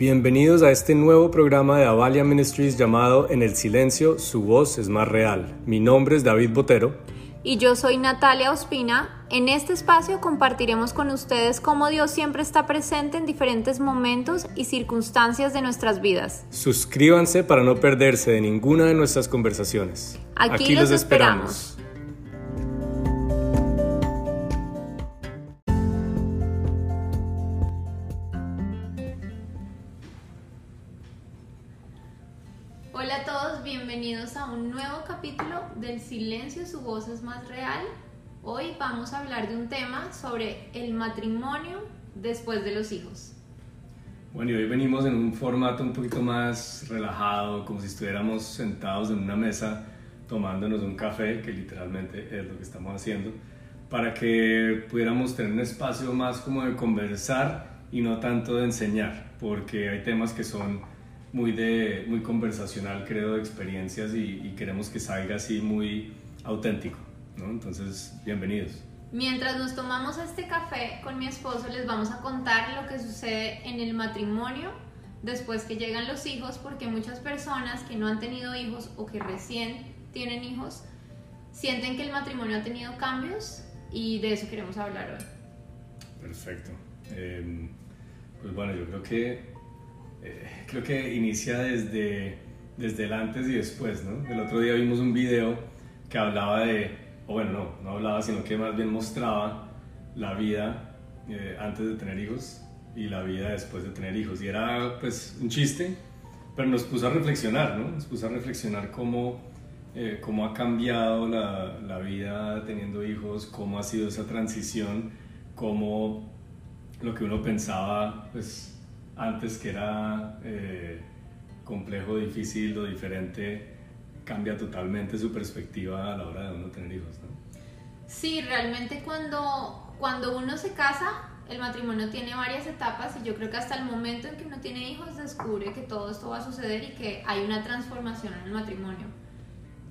Bienvenidos a este nuevo programa de Avalia Ministries llamado En el silencio, su voz es más real. Mi nombre es David Botero. Y yo soy Natalia Ospina. En este espacio compartiremos con ustedes cómo Dios siempre está presente en diferentes momentos y circunstancias de nuestras vidas. Suscríbanse para no perderse de ninguna de nuestras conversaciones. Aquí, los, esperamos. Hola a todos, bienvenidos a un nuevo capítulo del Silencio, su voz es más real. Hoy vamos a hablar de un tema sobre el matrimonio después de los hijos. Bueno, y hoy venimos en un formato un poquito más relajado, como si estuviéramos sentados en una mesa tomándonos un café, que literalmente es lo que estamos haciendo, para que pudiéramos tener un espacio más como de conversar y no tanto de enseñar, porque hay temas que son muy, de, muy conversacional, creo, de experiencias y, queremos que salga así muy auténtico. ¿no? Entonces, bienvenidos. Mientras nos tomamos este café con mi esposo, les vamos a contar lo que sucede en el matrimonio después que llegan los hijos, porque muchas personas que no han tenido hijos o que recién tienen hijos sienten que el matrimonio ha tenido cambios y de eso queremos hablar hoy. Perfecto. Em, pues bueno, yo creo que eh, creo que inicia desde, desde el antes y después, ¿no? El otro día vimos un video que hablaba de, o bueno, no, no hablaba, sino que más bien mostraba la vida eh, antes de tener hijos y la vida después de tener hijos. Y era pues un chiste, pero nos puso a reflexionar, ¿no? Nos puso a reflexionar cómo, eh, cómo ha cambiado la, la, vida teniendo hijos, cómo ha sido esa transición, cómo lo que uno pensaba, pues antes que era eh, complejo, difícil o diferente, cambia totalmente su perspectiva a la hora de uno tener hijos. Sí, realmente cuando, cuando uno se casa, el matrimonio tiene varias etapas y yo creo que hasta el momento en que uno tiene hijos descubre que todo esto va a suceder y que hay una transformación en el matrimonio.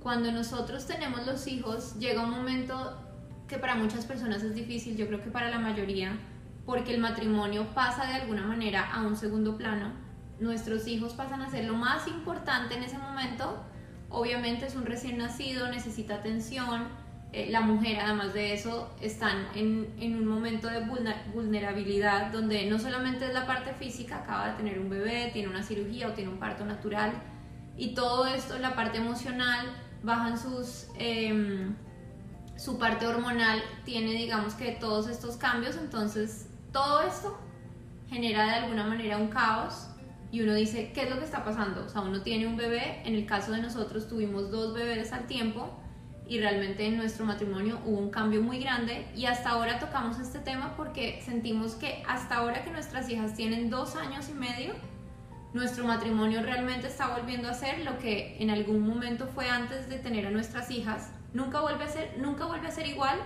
Cuando nosotros tenemos los hijos, llega un momento que para muchas personas es difícil, yo creo que para la mayoría, porque el matrimonio pasa de alguna manera a un segundo plano. Nuestros hijos pasan a ser lo más importante en ese momento. Obviamente es un recién nacido, necesita atención. Eh, la mujer, además de eso, están en, en, un momento de vulnerabilidad donde no solamente es la parte física, acaba de tener un bebé, tiene una cirugía o tiene un parto natural. Y todo esto, la parte emocional, bajan sus... Em, su parte hormonal tiene digamos que todos estos cambios, entonces todo esto genera de alguna manera un caos y uno dice, ¿qué es lo que está pasando? O sea, uno tiene un bebé, en el caso de nosotros tuvimos dos bebés al tiempo y realmente en nuestro matrimonio hubo un cambio muy grande y hasta ahora tocamos este tema porque sentimos que hasta ahora que nuestras hijas tienen dos años y medio, nuestro matrimonio realmente está volviendo a ser lo que en algún momento fue antes de tener a nuestras hijas. Nunca vuelve a ser, nunca vuelve a ser igual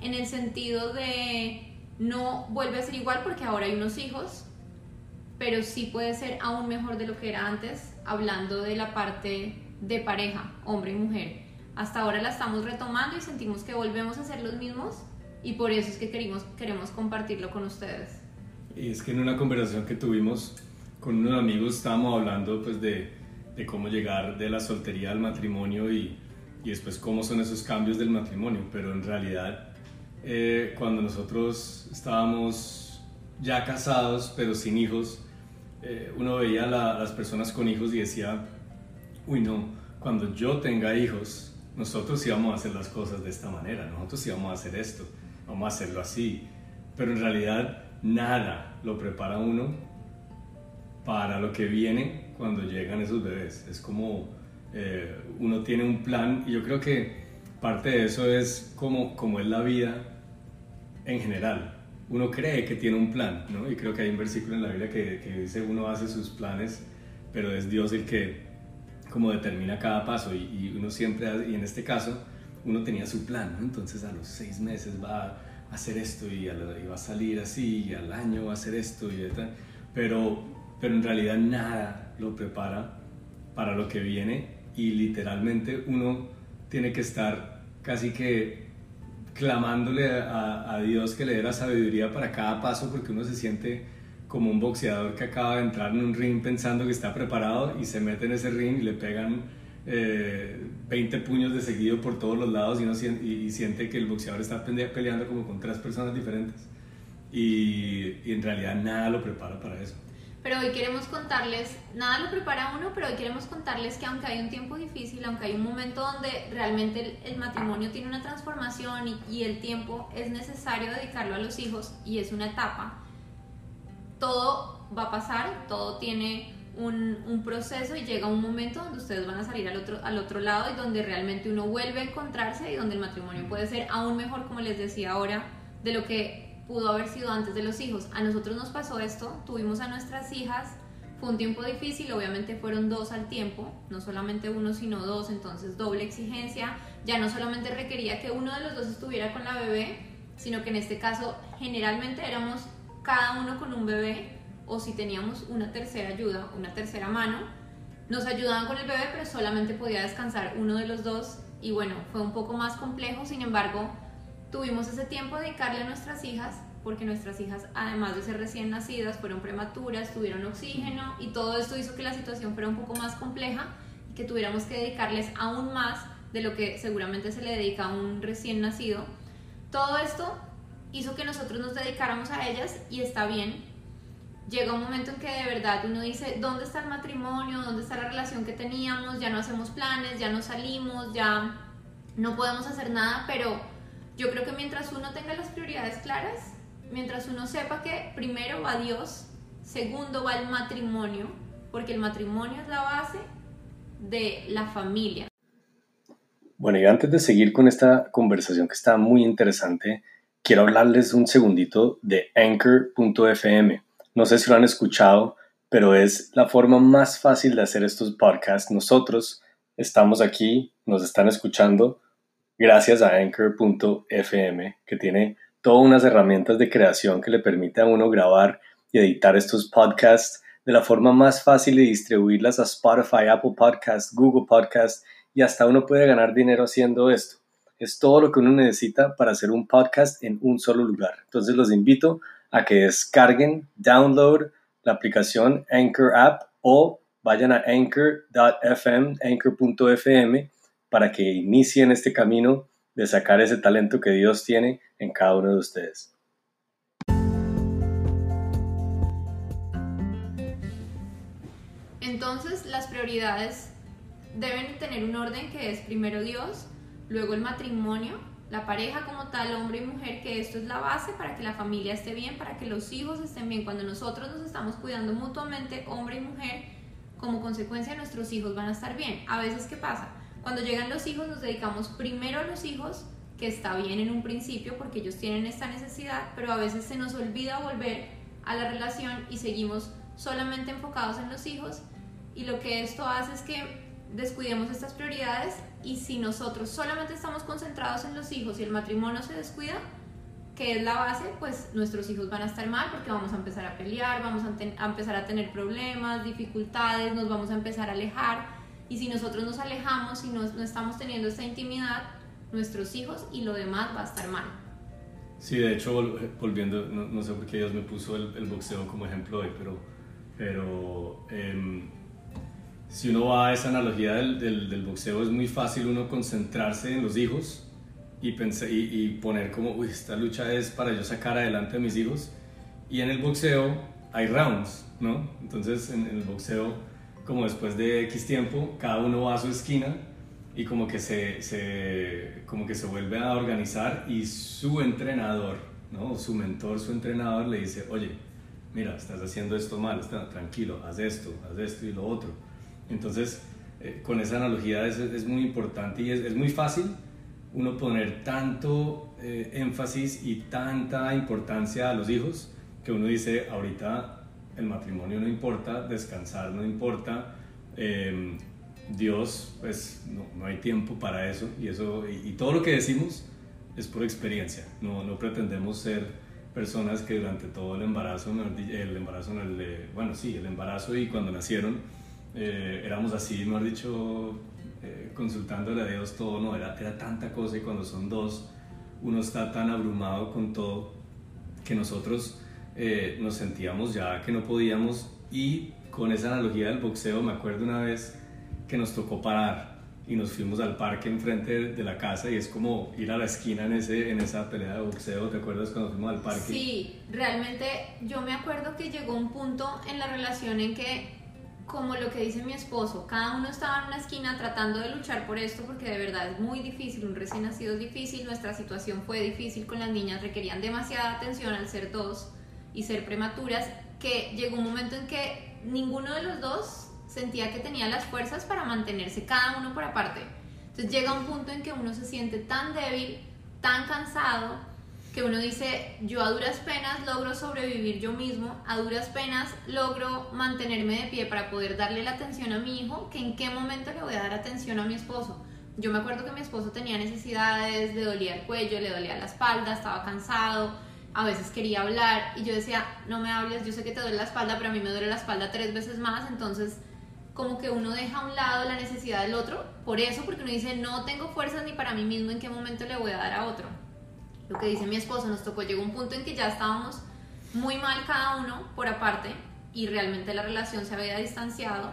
en el sentido de no vuelve a ser igual porque ahora hay unos hijos, pero sí puede ser aún mejor de lo que era antes, hablando de la parte de pareja, hombre y mujer. Hasta ahora la estamos retomando y sentimos que volvemos a ser los mismos y por eso es que queremos, queremos compartirlo con ustedes. Y es que en una conversación que tuvimos con unos amigos estábamos hablando pues de, de cómo llegar de la soltería al matrimonio y, y después cómo son esos cambios del matrimonio, pero en realidad eh, cuando nosotros estábamos ya casados pero sin hijos, eh, uno veía a las personas con hijos y decía, uy no, cuando yo tenga hijos, nosotros íbamos a hacer las cosas de esta manera, nosotros íbamos a hacer esto, vamos a hacerlo así, pero en realidad nada lo prepara uno para lo que viene cuando llegan esos bebés. Es como eh, uno tiene un plan y yo creo que parte de eso es como, como es la vida en general. Uno cree que tiene un plan, ¿no? Y creo que hay un versículo en la Biblia que, dice uno hace sus planes, pero es Dios el que como determina cada paso y, uno siempre, y en este caso, uno tenía su plan, ¿no? Entonces a los seis meses va a hacer esto y, va a salir así y al año va a hacer esto y tal, pero, pero en realidad nada lo prepara para lo que viene y literalmente uno tiene que estar casi que clamándole a, Dios que le dé la sabiduría para cada paso porque uno se siente como un boxeador que acaba de entrar en un ring pensando que está preparado y se mete en ese ring y le pegan 20 eh, puños de seguido por todos los lados y, siente, y, siente que el boxeador está peleando como con tres personas diferentes. Y, y en realidad nada lo prepara para eso. Pero hoy queremos contarles, nada lo prepara uno, pero hoy queremos contarles que aunque hay un tiempo difícil, aunque hay un momento donde realmente el, matrimonio tiene una transformación y, y, el tiempo es necesario dedicarlo a los hijos y es una etapa, todo va a pasar, todo tiene un, un, proceso y llega un momento donde ustedes van a salir al otro, al otro lado y donde realmente uno vuelve a encontrarse y donde el matrimonio puede ser aún mejor, como les decía ahora, de lo que pudo haber sido antes de los hijos. A nosotros nos pasó esto, tuvimos a nuestras hijas, fue un tiempo difícil, obviamente fueron dos al tiempo, no solamente uno, sino dos, entonces doble exigencia. Ya no solamente requería que uno de los dos estuviera con la bebé, sino que en este caso generalmente éramos cada uno con un bebé o si teníamos una tercera ayuda, una tercera mano, nos ayudaban con el bebé, pero solamente podía descansar uno de los dos y bueno, fue un poco más complejo, sin embargo, tuvimos ese tiempo de dedicarle a nuestras hijas, porque nuestras hijas, además de ser recién nacidas, fueron prematuras, tuvieron oxígeno y todo esto hizo que la situación fuera un poco más compleja y que tuviéramos que dedicarles aún más de lo que seguramente se le dedica a un recién nacido. Todo esto hizo que nosotros nos dedicáramos a ellas y está bien, llega un momento en que de verdad uno dice, ¿dónde está el matrimonio? ¿Dónde está la relación que teníamos? Ya no hacemos planes, ya no salimos, ya no podemos hacer nada, pero yo creo que mientras uno tenga las prioridades claras, mientras uno sepa que primero va Dios, segundo va el matrimonio, porque el matrimonio es la base de la familia. Bueno, y antes de seguir con esta conversación que está muy interesante, quiero hablarles un segundito de anchor.fm. No sé si lo han escuchado, pero es la forma más fácil de hacer estos podcasts. Nosotros estamos aquí, nos están escuchando gracias a anchor.fm, que tiene todas unas herramientas de creación que le permite a uno grabar y editar estos podcasts de la forma más fácil y distribuirlas a Spotify, Apple Podcasts, Google Podcasts y hasta uno puede ganar dinero haciendo esto. Es todo lo que uno necesita para hacer un podcast en un solo lugar. Entonces los invito a que descarguen, download la aplicación Anchor App o vayan a anchor.fm, anchor.fm, para que inicien este camino de sacar ese talento que Dios tiene en cada uno de ustedes. Entonces, las prioridades deben tener un orden que es primero Dios, luego el matrimonio, la pareja como tal, hombre y mujer, que esto es la base para que la familia esté bien, para que los hijos estén bien. Cuando nosotros nos estamos cuidando mutuamente, hombre y mujer, como consecuencia nuestros hijos van a estar bien. A veces, ¿qué pasa? Cuando llegan los hijos nos dedicamos primero a los hijos, que está bien en un principio porque ellos tienen esta necesidad, pero a veces se nos olvida volver a la relación y seguimos solamente enfocados en los hijos. Y lo que esto hace es que descuidemos estas prioridades y si nosotros solamente estamos concentrados en los hijos y el matrimonio se descuida, que es la base, pues nuestros hijos van a estar mal porque vamos a empezar a pelear, vamos a, empezar a tener problemas, dificultades, nos vamos a empezar a alejar y si nosotros nos alejamos y no, no estamos teniendo esta intimidad, nuestros hijos y lo demás va a estar mal. Sí, de hecho, volviendo, no, sé por qué Dios me puso el, boxeo como ejemplo hoy, pero, pero em, si uno va a esa analogía del, del, boxeo, es muy fácil uno concentrarse en los hijos y, pensé, y, poner como, uy, esta lucha es para yo sacar adelante a mis hijos. Y en el boxeo hay rounds, ¿no? Entonces en, el boxeo, como después de X tiempo, cada uno va a su esquina y como que se, se, como que se vuelve a organizar y su entrenador, ¿no? Su mentor, su entrenador le dice, oye, mira, estás haciendo esto mal, está, tranquilo, haz esto, haz esto y lo otro entonces, eh, con esa analogía es, es, muy importante y es, es, muy fácil uno poner tanto eh, énfasis y tanta importancia a los hijos que uno dice, ahorita el matrimonio no importa, descansar no importa, em, Dios, pues no, no, hay tiempo para eso y, eso y, todo lo que decimos es por experiencia, no, no pretendemos ser personas que durante todo el embarazo, el embarazo, el, bueno, sí, el embarazo y cuando nacieron, eh, éramos así, mejor dicho, eh, consultándole a Dios todo, no, era, era tanta cosa y cuando son dos, uno está tan abrumado con todo que nosotros eh, nos sentíamos ya que no podíamos y con esa analogía del boxeo me acuerdo una vez que nos tocó parar y nos fuimos al parque enfrente de la casa y es como ir a la esquina en, ese, en esa pelea de boxeo, ¿te acuerdas cuando fuimos al parque? Sí, realmente yo me acuerdo que llegó un punto en la relación en que, como lo que dice mi esposo, cada uno estaba en una esquina tratando de luchar por esto porque de verdad es muy difícil, un recién nacido es difícil, nuestra situación fue difícil con las niñas, requerían demasiada atención al ser dos y ser prematuras, que llegó un momento en que ninguno de los dos sentía que tenía las fuerzas para mantenerse cada uno por aparte. Entonces llega un punto en que uno se siente tan débil, tan cansado, que uno dice, yo a duras penas logro sobrevivir yo mismo, a duras penas logro mantenerme de pie para poder darle la atención a mi hijo, que en qué momento le voy a dar atención a mi esposo. Yo me acuerdo que mi esposo tenía necesidades, le dolía el cuello, le dolía la espalda, estaba cansado, a veces quería hablar y yo decía, no me hables, yo sé que te duele la espalda, pero a mí me duele la espalda tres veces más, entonces como que uno deja a un lado la necesidad del otro, por eso, porque uno dice, no tengo fuerzas ni para mí mismo, ¿en qué momento le voy a dar a otro? Lo que dice mi esposo, nos tocó, llegó un punto en que ya estábamos muy mal cada uno por aparte y realmente la relación se había distanciado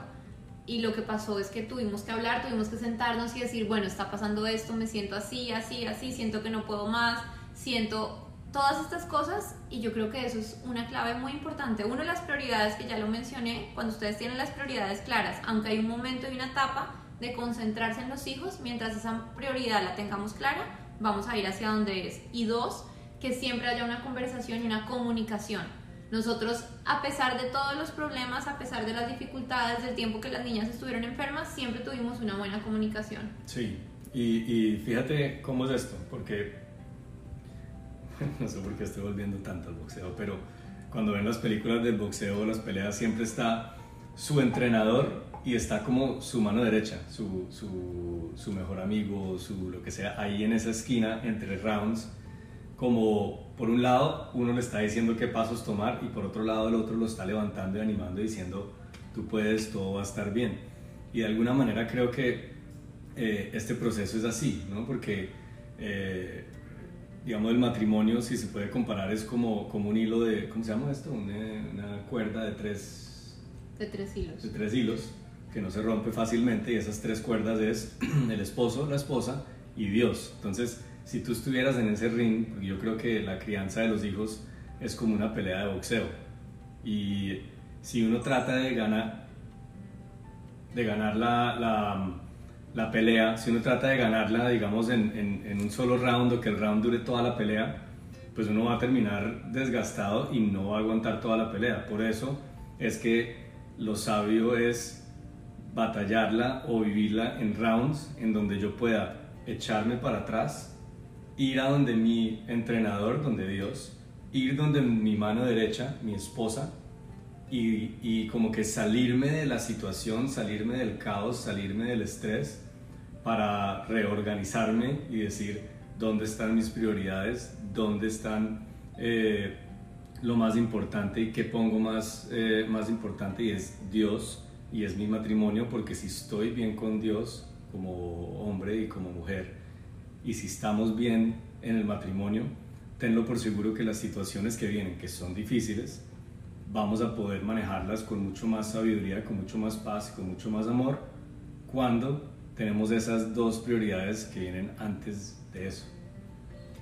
y lo que pasó es que tuvimos que hablar, tuvimos que sentarnos y decir, bueno, está pasando esto, me siento así, así, así, siento que no puedo más, siento todas estas cosas y yo creo que eso es una clave muy importante. Uno, las prioridades que ya lo mencioné, cuando ustedes tienen las prioridades claras, aunque hay un momento y una etapa de concentrarse en los hijos, mientras esa prioridad la tengamos clara, vamos a ir hacia donde es. Y dos, que siempre haya una conversación y una comunicación. Nosotros, a pesar de todos los problemas, a pesar de las dificultades, del tiempo que las niñas estuvieron enfermas, siempre tuvimos una buena comunicación. Sí, y, y fíjate cómo es esto, porque no sé por qué estoy volviendo tanto al boxeo, pero cuando ven las películas del boxeo, las peleas, siempre está su entrenador y está como su mano derecha, su, su, su, mejor amigo, su lo que sea, ahí en esa esquina entre rounds, como por un lado uno le está diciendo qué pasos tomar y por otro lado el otro lo está levantando y animando diciendo tú puedes, todo va a estar bien. Y de alguna manera creo que eh, este proceso es así, ¿no? Porque eh, digamos, el matrimonio, si se puede comparar, es como, como un hilo de, ¿cómo se llama esto? Una, una, cuerda de tres... De tres hilos. De tres hilos, que no se rompe fácilmente y esas tres cuerdas es el esposo, la esposa y Dios. Entonces, si tú estuvieras en ese ring, porque yo creo que la crianza de los hijos es como una pelea de boxeo. Y si uno trata de ganar, de ganar la, la la pelea, si uno trata de ganarla, digamos, en, en, un solo round o que el round dure toda la pelea, pues uno va a terminar desgastado y no va a aguantar toda la pelea. Por eso es que lo sabio es batallarla o vivirla en rounds en donde yo pueda echarme para atrás, ir a donde mi entrenador, donde Dios, ir donde mi mano derecha, mi esposa, y, como que salirme de la situación, salirme del caos, salirme del estrés para reorganizarme y decir dónde están mis prioridades, dónde están eh, lo más importante y qué pongo más, eh, más importante y es Dios y es mi matrimonio porque si estoy bien con Dios como hombre y como mujer y si estamos bien en el matrimonio, tenlo por seguro que las situaciones que vienen, que son difíciles, vamos a poder manejarlas con mucho más sabiduría, con mucho más paz y con mucho más amor cuando tenemos esas dos prioridades que vienen antes de eso.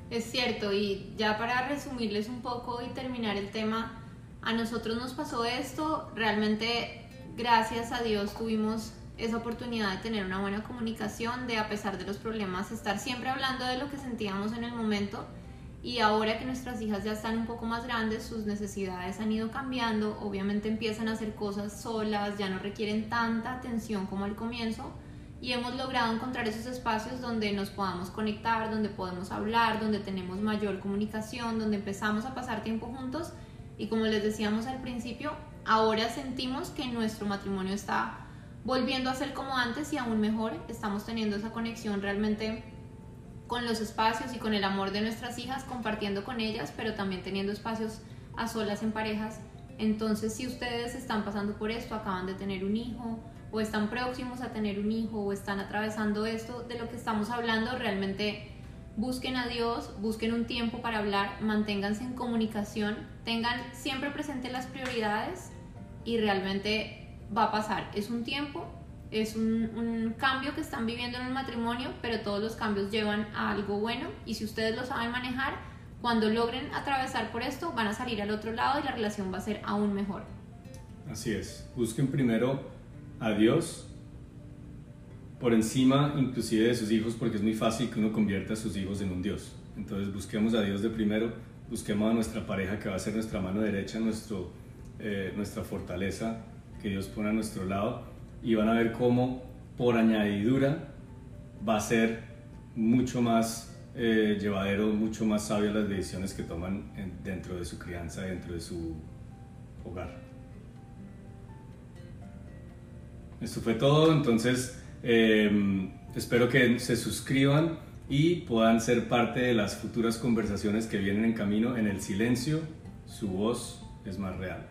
Es cierto, y ya para resumirles un poco y terminar el tema, a nosotros nos pasó esto, realmente gracias a Dios tuvimos esa oportunidad de tener una buena comunicación, de a pesar de los problemas estar siempre hablando de lo que sentíamos en el momento y ahora que nuestras hijas ya están un poco más grandes, sus necesidades han ido cambiando, obviamente empiezan a hacer cosas solas, ya no requieren tanta atención como al comienzo. Y hemos logrado encontrar esos espacios donde nos podamos conectar, donde podemos hablar, donde tenemos mayor comunicación, donde empezamos a pasar tiempo juntos. Y como les decíamos al principio, ahora sentimos que nuestro matrimonio está volviendo a ser como antes y aún mejor, estamos teniendo esa conexión realmente con los espacios y con el amor de nuestras hijas, compartiendo con ellas, pero también teniendo espacios a solas en parejas. Entonces, si ustedes están pasando por esto, acaban de tener un hijo o están próximos a tener un hijo o están atravesando esto, de lo que estamos hablando realmente busquen a Dios, busquen un tiempo para hablar, manténganse en comunicación, tengan siempre presente las prioridades y realmente va a pasar. Es un tiempo, es un, un, cambio que están viviendo en el matrimonio, pero todos los cambios llevan a algo bueno y si ustedes lo saben manejar, cuando logren atravesar por esto, van a salir al otro lado y la relación va a ser aún mejor. Así es, busquen primero a Dios por encima inclusive de sus hijos, porque es muy fácil que uno convierta a sus hijos en un Dios. Entonces busquemos a Dios de primero, busquemos a nuestra pareja que va a ser nuestra mano derecha, nuestro, eh, nuestra fortaleza que Dios pone a nuestro lado y van a ver cómo por añadidura va a ser mucho más eh, llevadero, mucho más sabio las decisiones que toman dentro de su crianza, dentro de su hogar. Esto fue todo, entonces Em, espero que se suscriban y puedan ser parte de las futuras conversaciones que vienen en camino. En el silencio, su voz es más real.